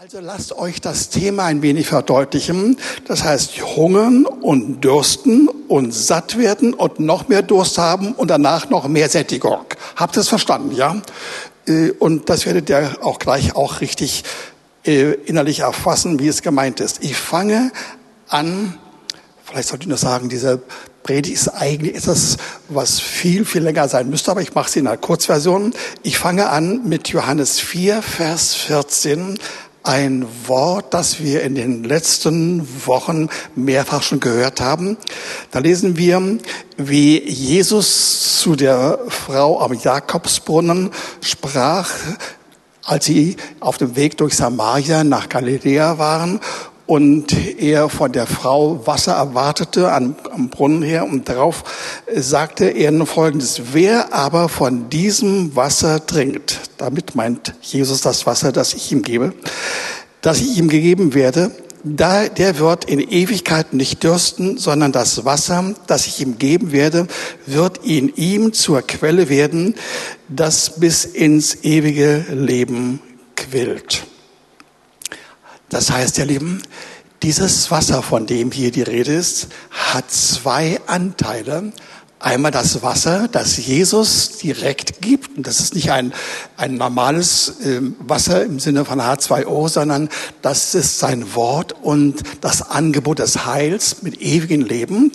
Also lasst euch das Thema ein wenig verdeutlichen. Das heißt, hungern und dürsten und satt werden und noch mehr Durst haben und danach noch mehr Sättigung. Habt ihr es verstanden, ja? Äh, und das werdet ihr auch gleich auch richtig äh, innerlich erfassen, wie es gemeint ist. Ich fange an, vielleicht sollte ich nur sagen, diese Predigt ist eigentlich etwas, was viel, viel länger sein müsste, aber ich mache sie in einer Kurzversion. Ich fange an mit Johannes 4, Vers 14 ein Wort, das wir in den letzten Wochen mehrfach schon gehört haben. Da lesen wir, wie Jesus zu der Frau am Jakobsbrunnen sprach, als sie auf dem Weg durch Samaria nach Galiläa waren und er von der Frau Wasser erwartete am, am Brunnen her und darauf sagte er nun Folgendes, wer aber von diesem Wasser trinkt, damit meint Jesus das Wasser, das ich ihm gebe, das ich ihm gegeben werde, da, der wird in Ewigkeit nicht dürsten, sondern das Wasser, das ich ihm geben werde, wird in ihm zur Quelle werden, das bis ins ewige Leben quillt. Das heißt, ihr Lieben, dieses Wasser, von dem hier die Rede ist, hat zwei Anteile. Einmal das Wasser, das Jesus direkt gibt. Und das ist nicht ein, ein normales äh, Wasser im Sinne von H2O, sondern das ist sein Wort und das Angebot des Heils mit ewigem Leben.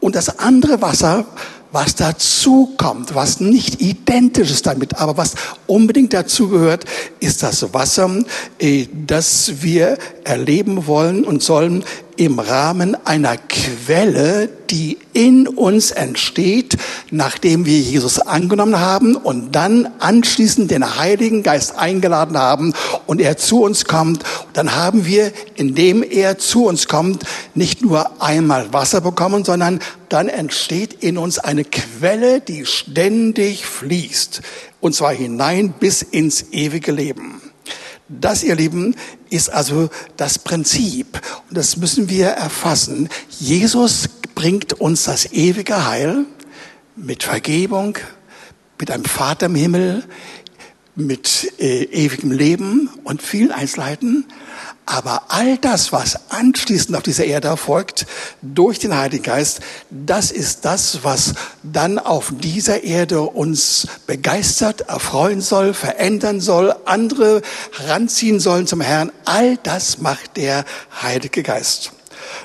Und das andere Wasser, was dazu kommt, was nicht identisch ist damit, aber was unbedingt dazu gehört, ist das Wasser, äh, das wir erleben wollen und sollen im Rahmen einer Quelle, die in uns entsteht, nachdem wir Jesus angenommen haben und dann anschließend den Heiligen Geist eingeladen haben und er zu uns kommt. Dann haben wir, indem er zu uns kommt, nicht nur einmal Wasser bekommen, sondern dann entsteht in uns eine Quelle, die ständig fließt. Und zwar hinein bis ins ewige Leben. Das, ihr Lieben, ist also das Prinzip. Und das müssen wir erfassen. Jesus bringt uns das ewige Heil mit Vergebung, mit einem Vater im Himmel, mit äh, ewigem Leben und vielen Einzelheiten. Aber all das, was anschließend auf dieser Erde erfolgt, durch den Heiligen Geist, das ist das, was dann auf dieser Erde uns begeistert, erfreuen soll, verändern soll, andere heranziehen sollen zum Herrn. All das macht der Heilige Geist.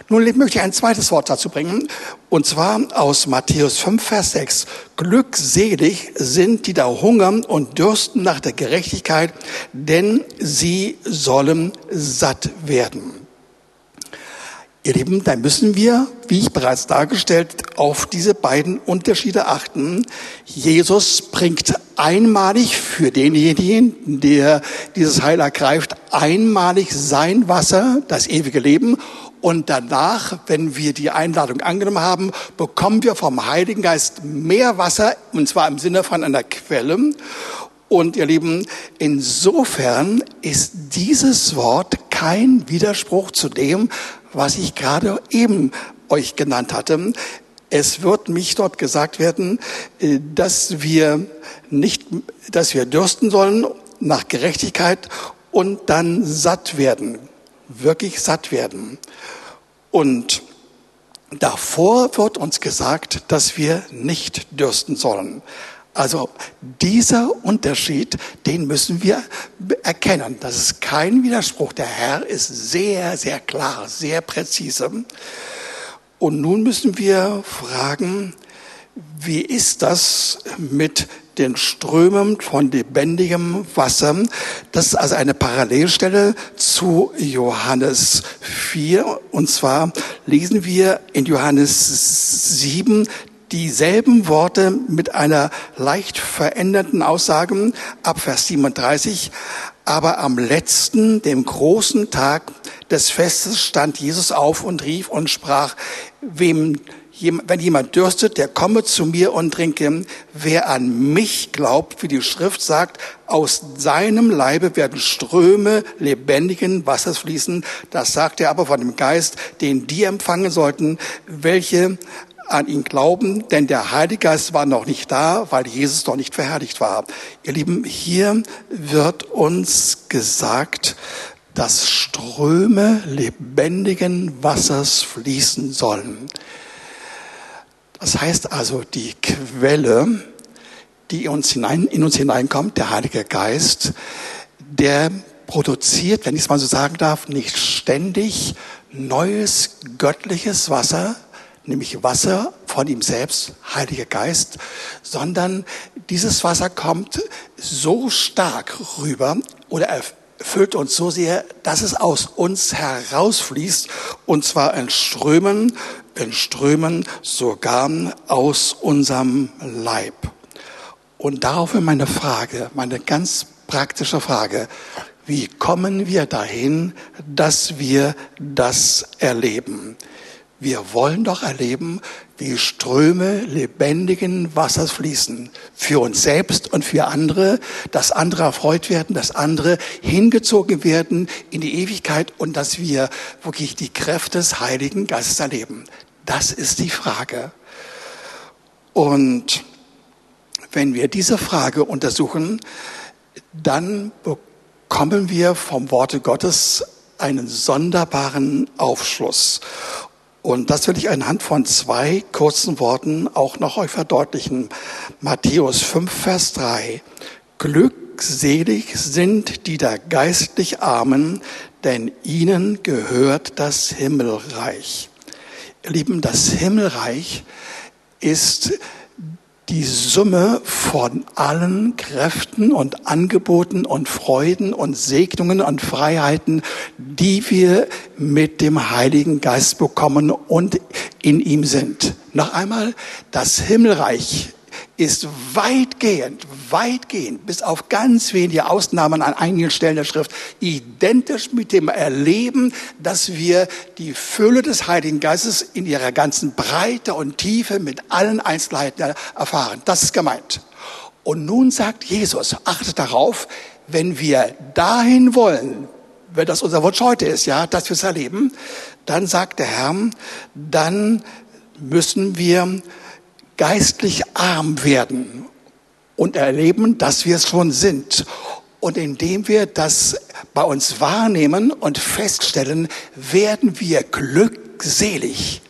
Nun möchte ich ein zweites Wort dazu bringen, und zwar aus Matthäus 5, Vers 6. Glückselig sind, die da hungern und dürsten nach der Gerechtigkeit, denn sie sollen satt werden. Ihr Lieben, da müssen wir, wie ich bereits dargestellt, auf diese beiden Unterschiede achten. Jesus bringt einmalig für denjenigen, der dieses Heil ergreift, einmalig sein Wasser, das ewige Leben und danach, wenn wir die Einladung angenommen haben, bekommen wir vom Heiligen Geist mehr Wasser, und zwar im Sinne von einer Quelle. Und ihr Lieben, insofern ist dieses Wort kein Widerspruch zu dem, was ich gerade eben euch genannt hatte. Es wird mich dort gesagt werden, äh, dass wir nicht, dass wir dürsten sollen nach Gerechtigkeit und dann satt werden wirklich satt werden. Und davor wird uns gesagt, dass wir nicht dürsten sollen. Also dieser Unterschied, den müssen wir erkennen. Das ist kein Widerspruch. Der Herr ist sehr, sehr klar, sehr präzise. Und nun müssen wir fragen, wie ist das mit den Strömen von lebendigem Wasser. Das ist also eine Parallelstelle zu Johannes 4. Und zwar lesen wir in Johannes 7 dieselben Worte mit einer leicht veränderten Aussage ab Vers 37. Aber am letzten, dem großen Tag des Festes stand Jesus auf und rief und sprach, wem wenn jemand dürstet, der komme zu mir und trinke. Wer an mich glaubt, wie die Schrift sagt, aus seinem Leibe werden Ströme lebendigen Wassers fließen. Das sagt er aber von dem Geist, den die empfangen sollten, welche an ihn glauben, denn der Heilige Geist war noch nicht da, weil Jesus noch nicht verherrlicht war. Ihr Lieben, hier wird uns gesagt, dass Ströme lebendigen Wassers fließen sollen. Das heißt also, die Quelle, die in uns, hinein, in uns hineinkommt, der Heilige Geist, der produziert, wenn ich es mal so sagen darf, nicht ständig neues göttliches Wasser, nämlich Wasser von ihm selbst, Heiliger Geist, sondern dieses Wasser kommt so stark rüber oder erfüllt uns so sehr, dass es aus uns herausfließt und zwar in Strömen, in Strömen sogar aus unserem Leib. Und daraufhin meine Frage, meine ganz praktische Frage. Wie kommen wir dahin, dass wir das erleben? Wir wollen doch erleben, wie Ströme lebendigen Wassers fließen. Für uns selbst und für andere, dass andere erfreut werden, dass andere hingezogen werden in die Ewigkeit und dass wir wirklich die Kräfte des Heiligen Geistes erleben. Das ist die Frage. Und wenn wir diese Frage untersuchen, dann bekommen wir vom Worte Gottes einen sonderbaren Aufschluss. Und das will ich anhand von zwei kurzen Worten auch noch euch verdeutlichen. Matthäus 5, Vers 3. Glückselig sind die da geistlich Armen, denn ihnen gehört das Himmelreich. Ihr Lieben, das Himmelreich ist die Summe von allen Kräften und Angeboten und Freuden und Segnungen und Freiheiten, die wir mit dem Heiligen Geist bekommen und in ihm sind. Noch einmal, das Himmelreich ist weitgehend, weitgehend, bis auf ganz wenige Ausnahmen an einigen Stellen der Schrift, identisch mit dem Erleben, dass wir die Fülle des Heiligen Geistes in ihrer ganzen Breite und Tiefe mit allen Einzelheiten erfahren. Das ist gemeint. Und nun sagt Jesus, achtet darauf, wenn wir dahin wollen, wenn das unser Wunsch heute ist, ja, dass wir es erleben, dann sagt der Herr, dann müssen wir geistlich arm werden und erleben, dass wir es schon sind. Und indem wir das bei uns wahrnehmen und feststellen, werden wir glückselig.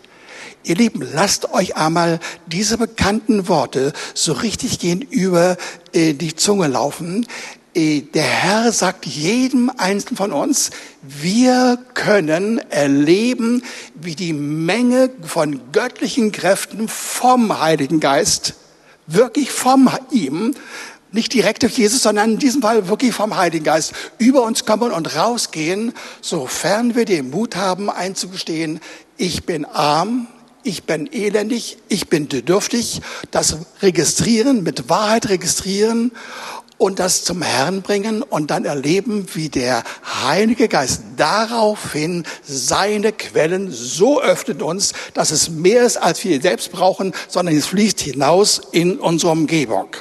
Ihr Lieben, lasst euch einmal diese bekannten Worte so richtig gegenüber äh, die Zunge laufen. Äh, der Herr sagt jedem Einzelnen von uns, wir können erleben, wie die Menge von göttlichen Kräften vom Heiligen Geist, wirklich vom ihm, nicht direkt durch Jesus, sondern in diesem Fall wirklich vom Heiligen Geist über uns kommen und rausgehen, sofern wir den Mut haben einzugestehen, ich bin arm, ich bin elendig, ich bin bedürftig, das registrieren, mit Wahrheit registrieren und das zum Herrn bringen und dann erleben, wie der Heilige Geist daraufhin seine Quellen so öffnet uns, dass es mehr ist, als wir selbst brauchen, sondern es fließt hinaus in unsere Umgebung.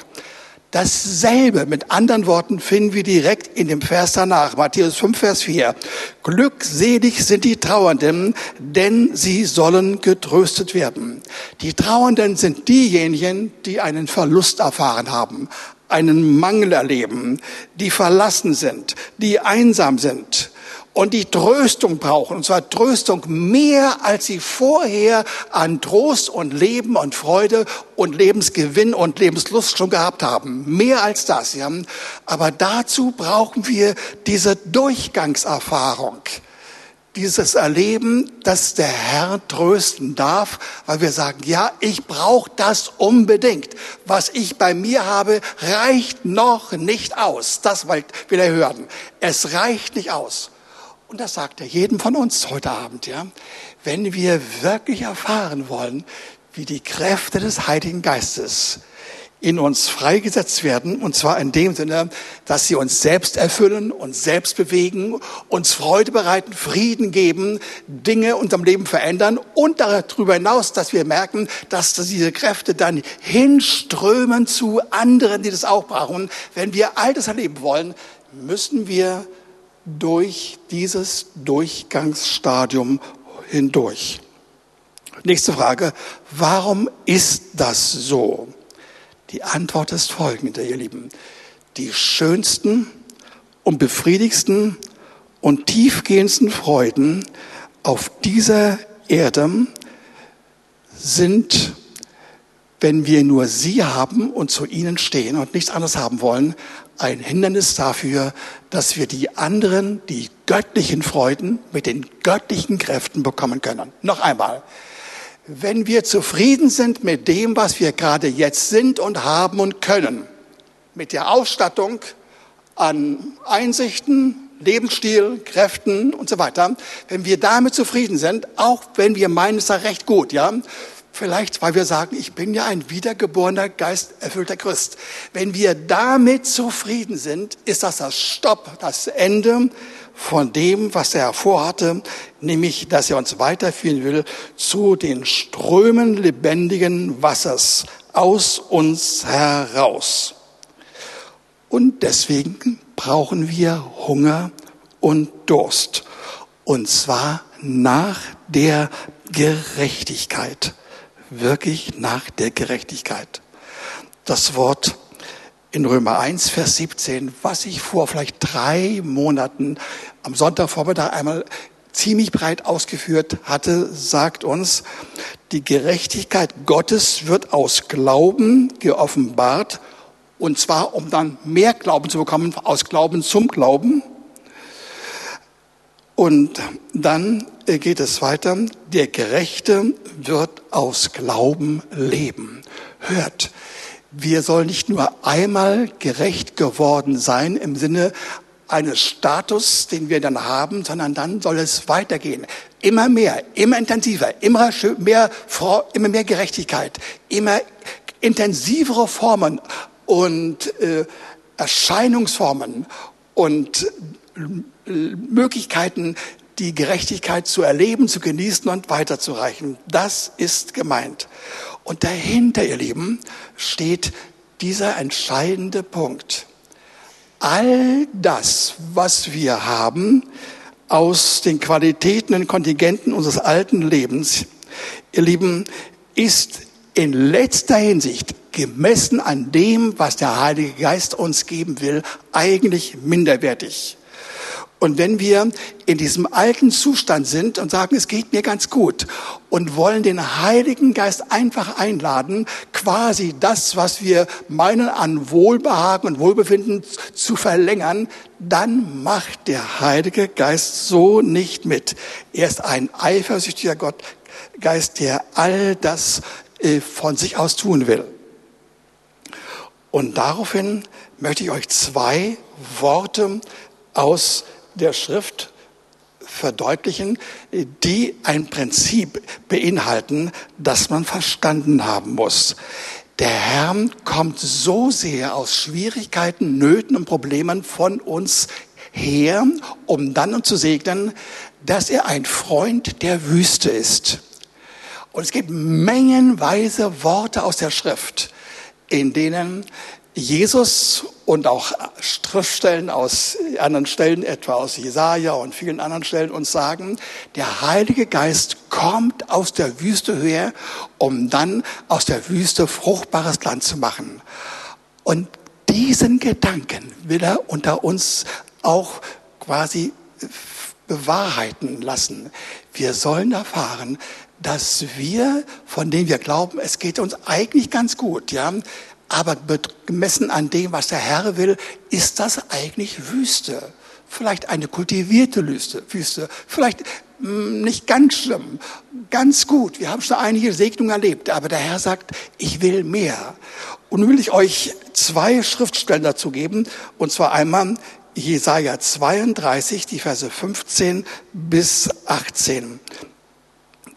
Dasselbe, mit anderen Worten, finden wir direkt in dem Vers danach, Matthäus 5, Vers 4. Glückselig sind die Trauernden, denn sie sollen getröstet werden. Die Trauernden sind diejenigen, die einen Verlust erfahren haben, einen Mangel erleben, die verlassen sind, die einsam sind und die Tröstung brauchen, und zwar Tröstung mehr, als sie vorher an Trost und Leben und Freude und Lebensgewinn und Lebenslust schon gehabt haben. Mehr als das. Ja. Aber dazu brauchen wir diese Durchgangserfahrung dieses Erleben, dass der Herr trösten darf, weil wir sagen, ja, ich brauche das unbedingt. Was ich bei mir habe, reicht noch nicht aus. Das will er hören. Es reicht nicht aus. Und das sagt er jedem von uns heute Abend, ja. Wenn wir wirklich erfahren wollen, wie die Kräfte des Heiligen Geistes in uns freigesetzt werden, und zwar in dem Sinne, dass sie uns selbst erfüllen, uns selbst bewegen, uns Freude bereiten, Frieden geben, Dinge in unserem Leben verändern und darüber hinaus, dass wir merken, dass diese Kräfte dann hinströmen zu anderen, die das auch brauchen. Wenn wir all das erleben wollen, müssen wir durch dieses Durchgangsstadium hindurch. Nächste Frage, warum ist das so? Die Antwort ist folgende, ihr Lieben. Die schönsten und befriedigsten und tiefgehendsten Freuden auf dieser Erde sind, wenn wir nur sie haben und zu ihnen stehen und nichts anderes haben wollen, ein Hindernis dafür, dass wir die anderen, die göttlichen Freuden mit den göttlichen Kräften bekommen können. Noch einmal. Wenn wir zufrieden sind mit dem, was wir gerade jetzt sind und haben und können, mit der Ausstattung an Einsichten, Lebensstil, Kräften und so weiter, wenn wir damit zufrieden sind, auch wenn wir meinen, es sei recht gut, ja, Vielleicht, weil wir sagen, ich bin ja ein wiedergeborener, geisterfüllter Christ. Wenn wir damit zufrieden sind, ist das das Stopp, das Ende von dem, was er vorhatte, nämlich, dass er uns weiterführen will zu den Strömen lebendigen Wassers aus uns heraus. Und deswegen brauchen wir Hunger und Durst. Und zwar nach der Gerechtigkeit wirklich nach der Gerechtigkeit. Das Wort in Römer 1, Vers 17, was ich vor vielleicht drei Monaten am Sonntagvormittag einmal ziemlich breit ausgeführt hatte, sagt uns, die Gerechtigkeit Gottes wird aus Glauben geoffenbart, und zwar um dann mehr Glauben zu bekommen, aus Glauben zum Glauben. Und dann geht es weiter. Der Gerechte wird aus Glauben leben. Hört, wir sollen nicht nur einmal gerecht geworden sein im Sinne eines Status, den wir dann haben, sondern dann soll es weitergehen. Immer mehr, immer intensiver, immer mehr, immer mehr Gerechtigkeit, immer intensivere Formen und äh, Erscheinungsformen und Möglichkeiten, die Gerechtigkeit zu erleben, zu genießen und weiterzureichen. Das ist gemeint. Und dahinter, ihr Lieben, steht dieser entscheidende Punkt. All das, was wir haben aus den Qualitäten und Kontingenten unseres alten Lebens, ihr Lieben, ist in letzter Hinsicht gemessen an dem, was der Heilige Geist uns geben will, eigentlich minderwertig. Und wenn wir in diesem alten Zustand sind und sagen, es geht mir ganz gut und wollen den Heiligen Geist einfach einladen, quasi das, was wir meinen an Wohlbehagen und Wohlbefinden zu verlängern, dann macht der Heilige Geist so nicht mit. Er ist ein eifersüchtiger Gott, Geist, der all das äh, von sich aus tun will. Und daraufhin möchte ich euch zwei Worte aus der Schrift verdeutlichen, die ein Prinzip beinhalten, das man verstanden haben muss. Der Herr kommt so sehr aus Schwierigkeiten, Nöten und Problemen von uns her, um dann uns zu segnen, dass er ein Freund der Wüste ist. Und es gibt mengenweise Worte aus der Schrift, in denen Jesus und auch Schriftstellen aus anderen Stellen, etwa aus Jesaja und vielen anderen Stellen uns sagen, der Heilige Geist kommt aus der Wüste her, um dann aus der Wüste fruchtbares Land zu machen. Und diesen Gedanken will er unter uns auch quasi bewahrheiten lassen. Wir sollen erfahren, dass wir, von denen wir glauben, es geht uns eigentlich ganz gut, ja, aber gemessen an dem, was der Herr will, ist das eigentlich Wüste. Vielleicht eine kultivierte Wüste, Wüste. vielleicht hm, nicht ganz schlimm, ganz gut. Wir haben schon einige Segnungen erlebt, aber der Herr sagt, ich will mehr. Und nun will ich euch zwei Schriftstellen dazu geben, und zwar einmal Jesaja 32, die Verse 15 bis 18.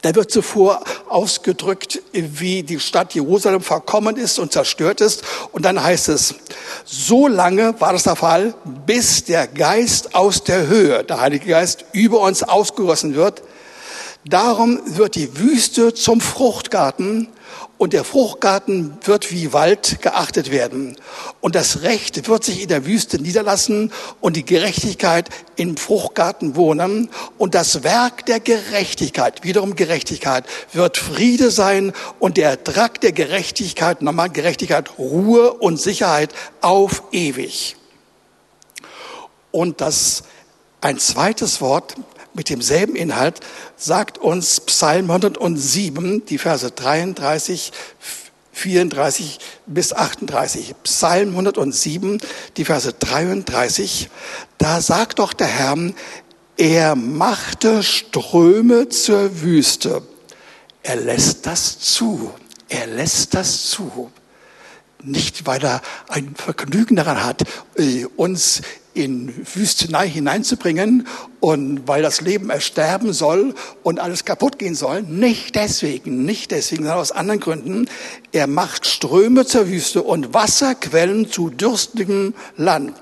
Da wird zuvor ausgedrückt, wie die Stadt Jerusalem verkommen ist und zerstört ist. Und dann heißt es, so lange war das der Fall, bis der Geist aus der Höhe, der Heilige Geist, über uns ausgegossen wird. Darum wird die Wüste zum Fruchtgarten und der Fruchtgarten wird wie Wald geachtet werden. Und das Recht wird sich in der Wüste niederlassen und die Gerechtigkeit im Fruchtgarten wohnen. Und das Werk der Gerechtigkeit, wiederum Gerechtigkeit, wird Friede sein und der Ertrag der Gerechtigkeit, nochmal Gerechtigkeit, Ruhe und Sicherheit auf ewig. Und das Ein zweites Wort mit demselben Inhalt sagt uns Psalm 107, die Verse 33, 34 bis 38. Psalm 107, die Verse 33, da sagt doch der Herr, er machte Ströme zur Wüste. Er lässt das zu. Er lässt das zu. Nicht, weil er ein Vergnügen daran hat, äh, uns in Wüstenei hineinzubringen und weil das Leben ersterben soll und alles kaputt gehen soll. Nicht deswegen, nicht deswegen, sondern aus anderen Gründen. Er macht Ströme zur Wüste und Wasserquellen zu dürstigem Land.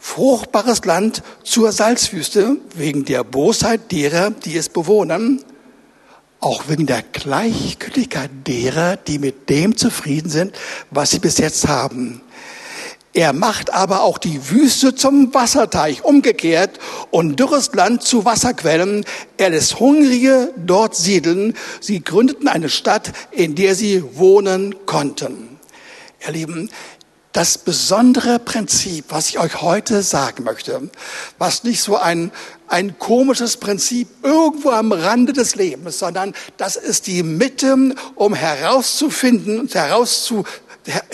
Fruchtbares Land zur Salzwüste wegen der Bosheit derer, die es bewohnen auch wegen der Gleichgültigkeit derer, die mit dem zufrieden sind, was sie bis jetzt haben. Er macht aber auch die Wüste zum Wasserteich, umgekehrt, und dürres Land zu Wasserquellen. Er lässt Hungrige dort siedeln. Sie gründeten eine Stadt, in der sie wohnen konnten. Ihr Lieben, das besondere Prinzip, was ich euch heute sagen möchte, was nicht so ein, ein komisches Prinzip irgendwo am Rande des Lebens, sondern das ist die Mitte, um herauszufinden und herauszu,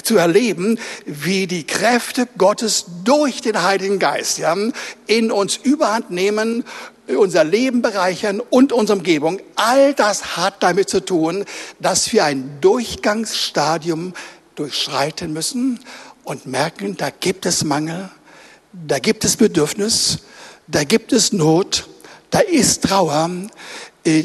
zu erleben, wie die Kräfte Gottes durch den Heiligen Geist ja, in uns überhand nehmen, unser Leben bereichern und unsere Umgebung. All das hat damit zu tun, dass wir ein Durchgangsstadium durchschreiten müssen und merken, da gibt es Mangel, da gibt es Bedürfnis, da gibt es Not, da ist Trauer,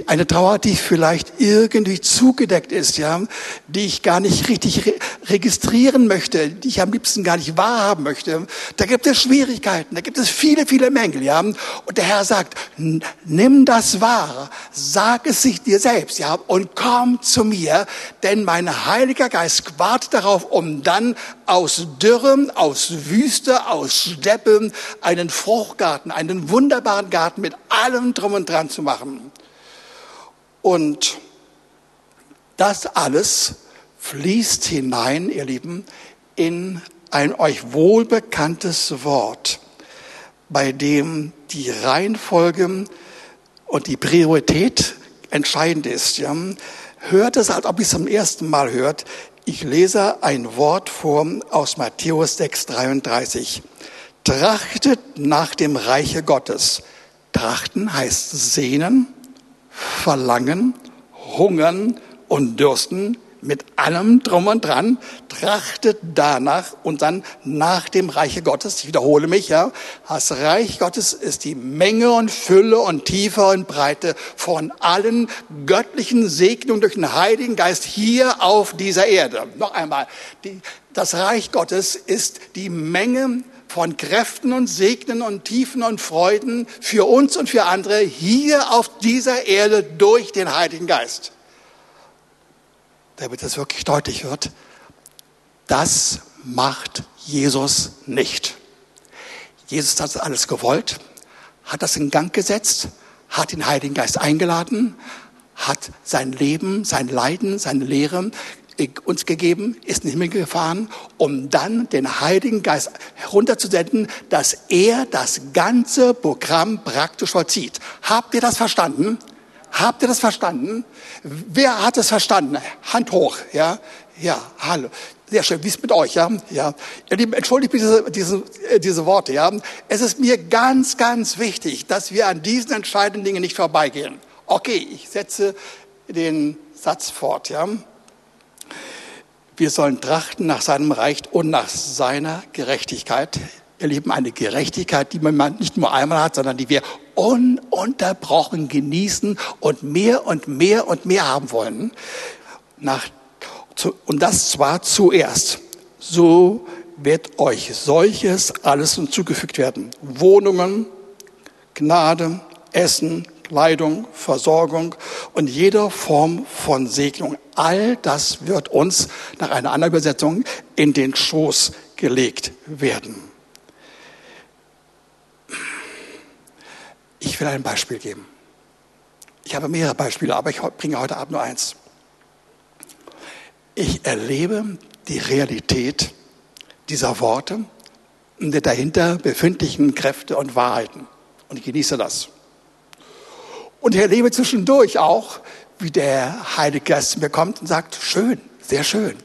eine Trauer, die vielleicht irgendwie zugedeckt ist, ja, die ich gar nicht richtig re registrieren möchte, die ich am liebsten gar nicht wahrhaben möchte. Da gibt es Schwierigkeiten, da gibt es viele, viele Mängel, ja. Und der Herr sagt, nimm das wahr, sag es sich dir selbst, ja, und komm zu mir, denn mein Heiliger Geist wartet darauf, um dann aus Dürren, aus Wüste, aus Steppen einen Fruchtgarten, einen wunderbaren Garten mit allem drum und dran zu machen. Und das alles fließt hinein, ihr Lieben, in ein euch wohlbekanntes Wort, bei dem die Reihenfolge und die Priorität entscheidend ist. Ja? Hört es, als ob ihr es zum ersten Mal hört. Ich lese ein Wort vor aus Matthäus 6, 33. Trachtet nach dem Reiche Gottes. Trachten heißt sehnen, verlangen, hungern und dürsten mit allem drum und dran, trachtet danach und dann nach dem Reiche Gottes. Ich wiederhole mich, ja. Das Reich Gottes ist die Menge und Fülle und Tiefe und Breite von allen göttlichen Segnungen durch den Heiligen Geist hier auf dieser Erde. Noch einmal. Die, das Reich Gottes ist die Menge von Kräften und Segnen und Tiefen und Freuden für uns und für andere hier auf dieser Erde durch den Heiligen Geist. Damit das wirklich deutlich wird, das macht Jesus nicht. Jesus hat das alles gewollt, hat das in Gang gesetzt, hat den Heiligen Geist eingeladen, hat sein Leben, sein Leiden, seine Lehre uns gegeben, ist in den Himmel gefahren, um dann den Heiligen Geist herunterzusenden, dass er das ganze Programm praktisch vollzieht. Habt ihr das verstanden? Habt ihr das verstanden? Wer hat es verstanden? Hand hoch, ja? Ja, hallo. Sehr schön. Wie ist mit euch, ja? Ja. Ihr Lieben, entschuldigt bitte diese, diese, diese Worte, ja? Es ist mir ganz, ganz wichtig, dass wir an diesen entscheidenden Dingen nicht vorbeigehen. Okay, ich setze den Satz fort, ja? Wir sollen trachten nach seinem Reich und nach seiner Gerechtigkeit. Ihr Lieben, eine Gerechtigkeit, die man nicht nur einmal hat, sondern die wir ununterbrochen genießen und mehr und mehr und mehr haben wollen. Nach, und das zwar zuerst. So wird euch solches alles hinzugefügt werden. Wohnungen, Gnade, Essen, Kleidung, Versorgung und jeder Form von Segnung. All das wird uns nach einer anderen Übersetzung in den Schoß gelegt werden. Ich will ein Beispiel geben. Ich habe mehrere Beispiele, aber ich bringe heute Abend nur eins. Ich erlebe die Realität dieser Worte und der dahinter befindlichen Kräfte und Wahrheiten. Und ich genieße das. Und ich erlebe zwischendurch auch, wie der Heilige Geist mir kommt und sagt, schön, sehr schön.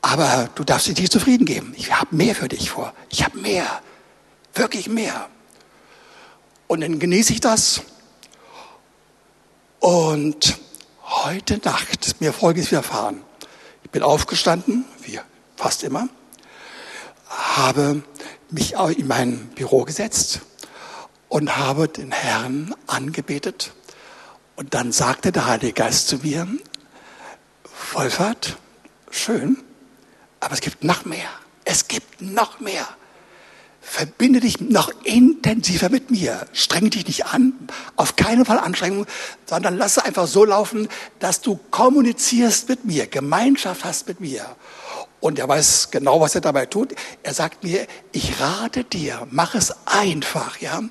Aber du darfst dich nicht zufrieden geben. Ich habe mehr für dich vor. Ich habe mehr. Wirklich mehr. Und dann genieße ich das. Und heute Nacht ist mir Folgendes widerfahren. Ich bin aufgestanden, wie fast immer, habe mich in mein Büro gesetzt und habe den Herrn angebetet. Und dann sagte der Heilige Geist zu mir, Wolfert, schön, aber es gibt noch mehr. Es gibt noch mehr. Verbinde dich noch intensiver mit mir. Streng dich nicht an, auf keinen Fall Anstrengung, sondern lass es einfach so laufen, dass du kommunizierst mit mir, Gemeinschaft hast mit mir. Und er weiß genau, was er dabei tut. Er sagt mir, ich rate dir, mach es einfach, ja.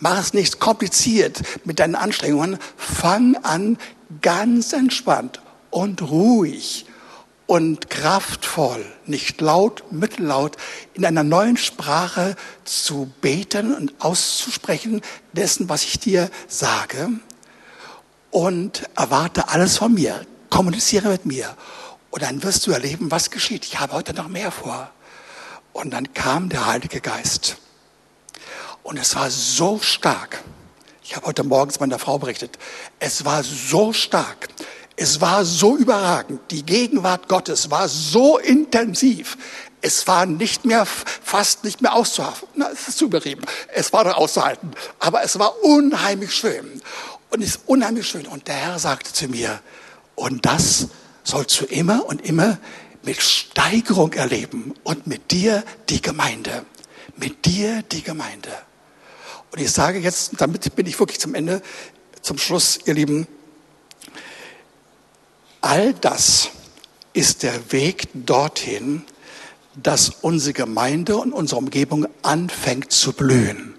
Mach es nicht kompliziert mit deinen Anstrengungen. Fang an ganz entspannt und ruhig und kraftvoll, nicht laut, mittellaut, in einer neuen Sprache zu beten und auszusprechen dessen, was ich dir sage. Und erwarte alles von mir. Kommuniziere mit mir. Und dann wirst du erleben, was geschieht. Ich habe heute noch mehr vor. Und dann kam der Heilige Geist. Und es war so stark. Ich habe heute morgens meiner Frau berichtet. Es war so stark. Es war so überragend. Die Gegenwart Gottes war so intensiv. Es war nicht mehr, fast nicht mehr auszuhalten. Na, es ist zu übertrieben. Es war noch auszuhalten. Aber es war unheimlich schön. Und es ist unheimlich schön. Und der Herr sagte zu mir, und das sollst du immer und immer mit Steigerung erleben. Und mit dir die Gemeinde. Mit dir die Gemeinde. Und ich sage jetzt, damit bin ich wirklich zum Ende, zum Schluss, ihr Lieben, All das ist der Weg dorthin, dass unsere Gemeinde und unsere Umgebung anfängt zu blühen.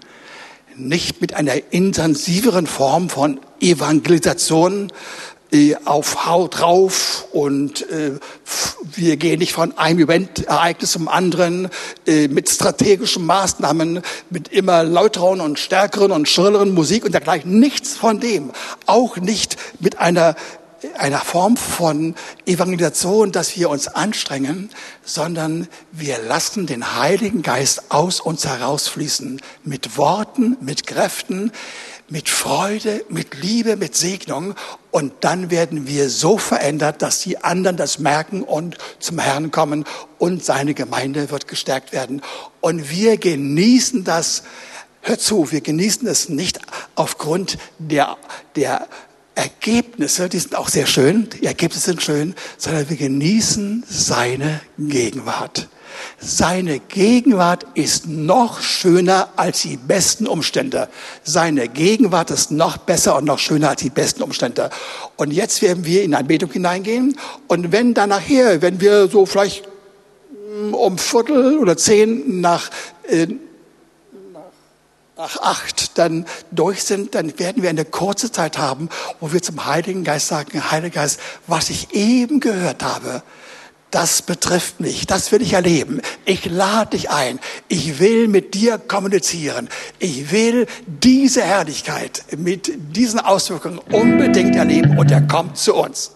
Nicht mit einer intensiveren Form von Evangelisation auf Haut drauf und äh, wir gehen nicht von einem Event-Ereignis zum anderen äh, mit strategischen Maßnahmen, mit immer lauteren und stärkeren und schrilleren Musik und dergleichen. Nichts von dem. Auch nicht mit einer einer Form von Evangelisation, dass wir uns anstrengen, sondern wir lassen den Heiligen Geist aus uns herausfließen mit Worten, mit Kräften, mit Freude, mit Liebe, mit Segnung. Und dann werden wir so verändert, dass die anderen das merken und zum Herrn kommen und seine Gemeinde wird gestärkt werden. Und wir genießen das, hör zu, wir genießen es nicht aufgrund der, der Ergebnisse, die sind auch sehr schön, die Ergebnisse sind schön, sondern wir genießen seine Gegenwart. Seine Gegenwart ist noch schöner als die besten Umstände. Seine Gegenwart ist noch besser und noch schöner als die besten Umstände. Und jetzt werden wir in Anbetung hineingehen. Und wenn dann nachher, wenn wir so vielleicht um Viertel oder zehn nach äh, nach acht dann durch sind, dann werden wir eine kurze Zeit haben, wo wir zum Heiligen Geist sagen, Heiliger Geist, was ich eben gehört habe, das betrifft mich, das will ich erleben. Ich lade dich ein. Ich will mit dir kommunizieren. Ich will diese Herrlichkeit mit diesen Auswirkungen unbedingt erleben und er kommt zu uns.